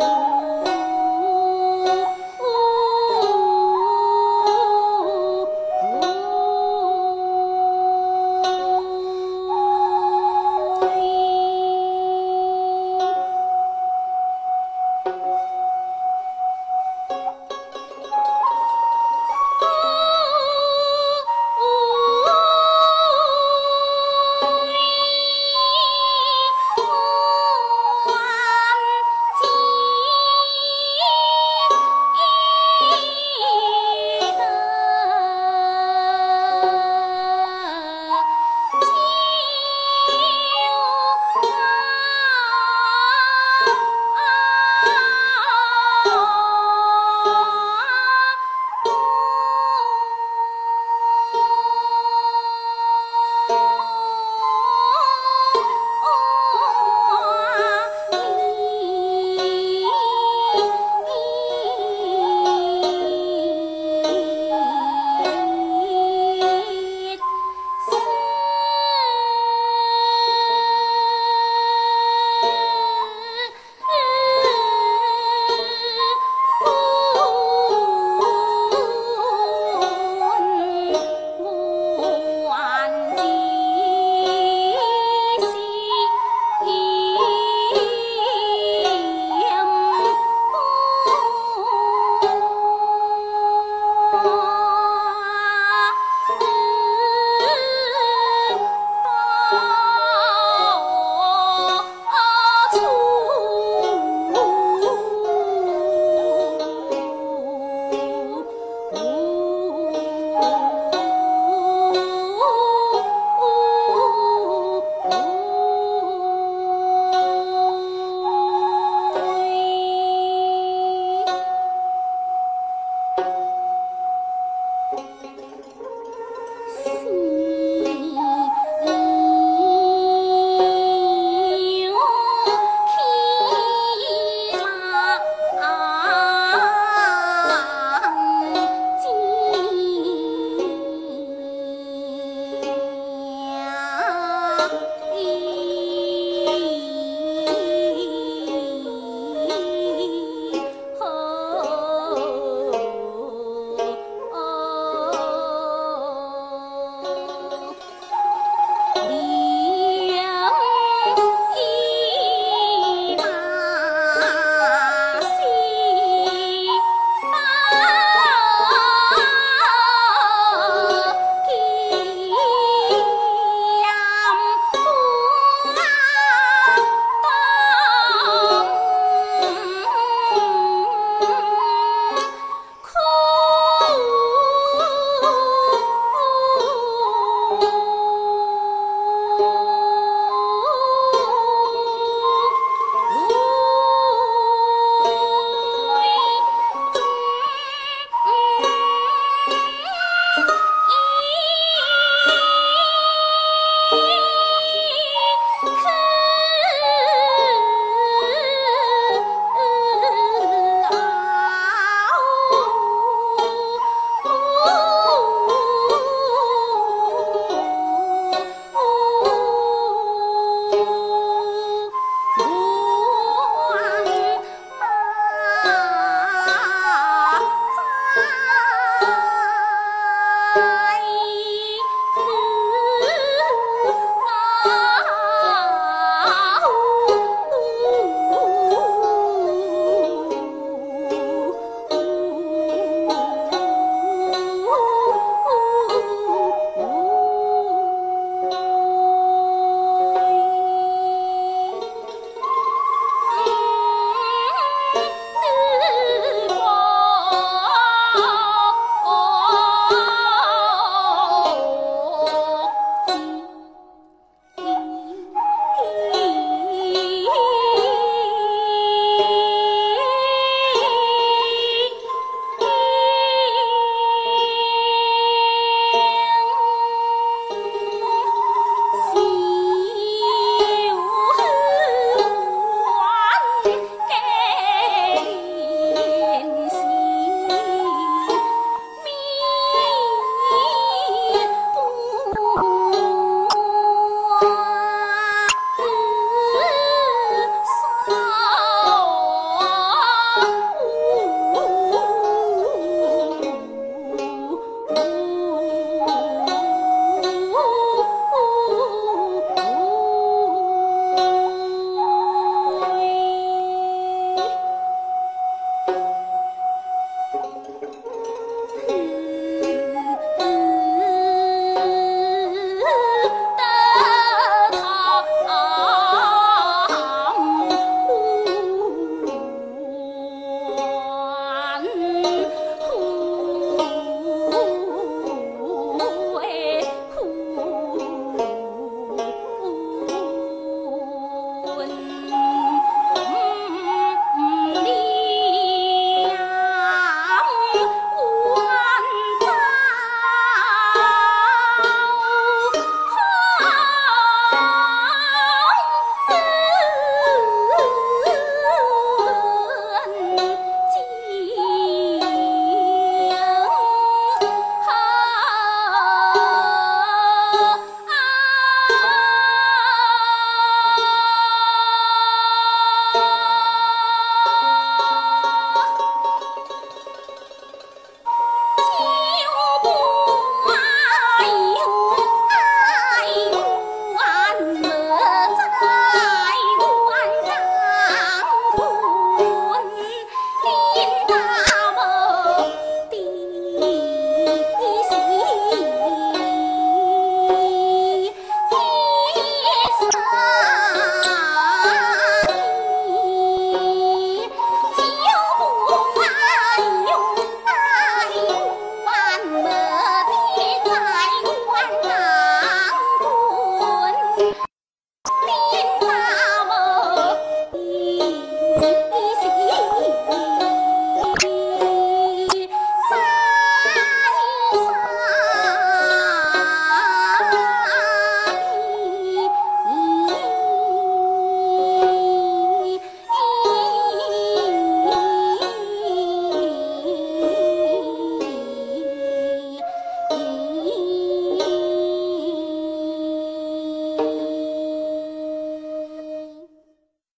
Oh.